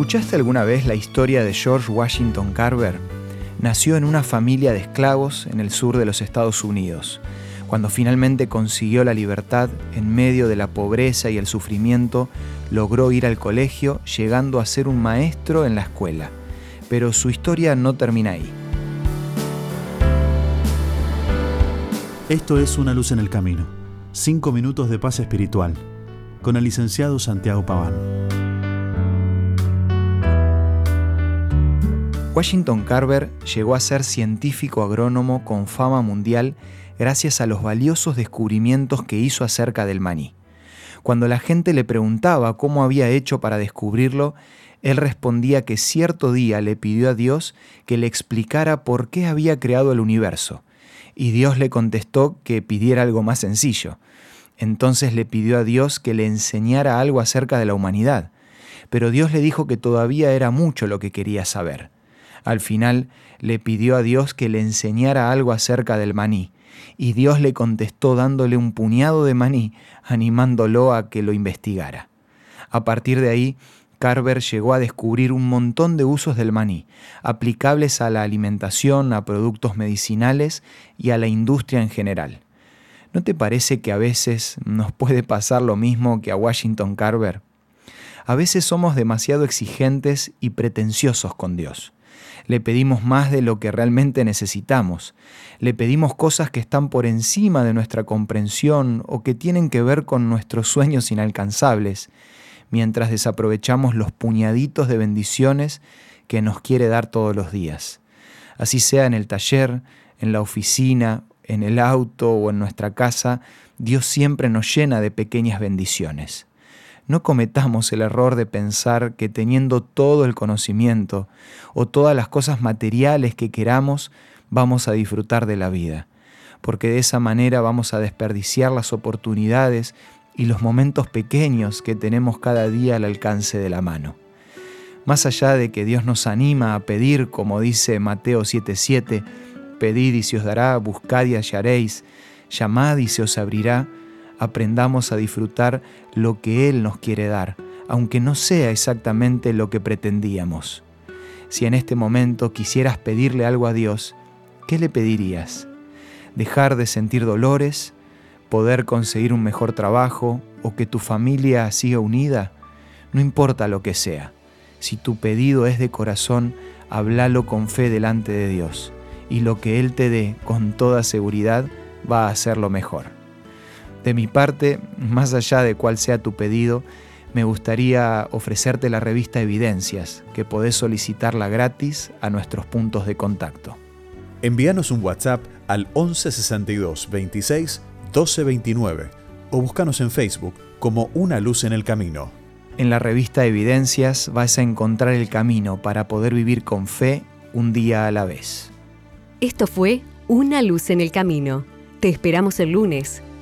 ¿Escuchaste alguna vez la historia de George Washington Carver? Nació en una familia de esclavos en el sur de los Estados Unidos. Cuando finalmente consiguió la libertad en medio de la pobreza y el sufrimiento, logró ir al colegio, llegando a ser un maestro en la escuela. Pero su historia no termina ahí. Esto es Una luz en el camino. Cinco minutos de paz espiritual. Con el licenciado Santiago Paván. Washington Carver llegó a ser científico agrónomo con fama mundial gracias a los valiosos descubrimientos que hizo acerca del maní. Cuando la gente le preguntaba cómo había hecho para descubrirlo, él respondía que cierto día le pidió a Dios que le explicara por qué había creado el universo, y Dios le contestó que pidiera algo más sencillo. Entonces le pidió a Dios que le enseñara algo acerca de la humanidad, pero Dios le dijo que todavía era mucho lo que quería saber. Al final le pidió a Dios que le enseñara algo acerca del maní, y Dios le contestó dándole un puñado de maní, animándolo a que lo investigara. A partir de ahí, Carver llegó a descubrir un montón de usos del maní, aplicables a la alimentación, a productos medicinales y a la industria en general. ¿No te parece que a veces nos puede pasar lo mismo que a Washington Carver? A veces somos demasiado exigentes y pretenciosos con Dios. Le pedimos más de lo que realmente necesitamos. Le pedimos cosas que están por encima de nuestra comprensión o que tienen que ver con nuestros sueños inalcanzables, mientras desaprovechamos los puñaditos de bendiciones que nos quiere dar todos los días. Así sea en el taller, en la oficina, en el auto o en nuestra casa, Dios siempre nos llena de pequeñas bendiciones. No cometamos el error de pensar que teniendo todo el conocimiento o todas las cosas materiales que queramos, vamos a disfrutar de la vida, porque de esa manera vamos a desperdiciar las oportunidades y los momentos pequeños que tenemos cada día al alcance de la mano. Más allá de que Dios nos anima a pedir, como dice Mateo 7:7, pedid y se os dará, buscad y hallaréis, llamad y se os abrirá, aprendamos a disfrutar lo que Él nos quiere dar, aunque no sea exactamente lo que pretendíamos. Si en este momento quisieras pedirle algo a Dios, ¿qué le pedirías? ¿Dejar de sentir dolores? ¿Poder conseguir un mejor trabajo? ¿O que tu familia siga unida? No importa lo que sea. Si tu pedido es de corazón, háblalo con fe delante de Dios, y lo que Él te dé con toda seguridad va a ser lo mejor. De mi parte, más allá de cuál sea tu pedido, me gustaría ofrecerte la revista Evidencias, que podés solicitarla gratis a nuestros puntos de contacto. Envíanos un WhatsApp al 1162 26 1229 o búscanos en Facebook como Una Luz en el Camino. En la revista Evidencias vas a encontrar el camino para poder vivir con fe un día a la vez. Esto fue Una Luz en el Camino. Te esperamos el lunes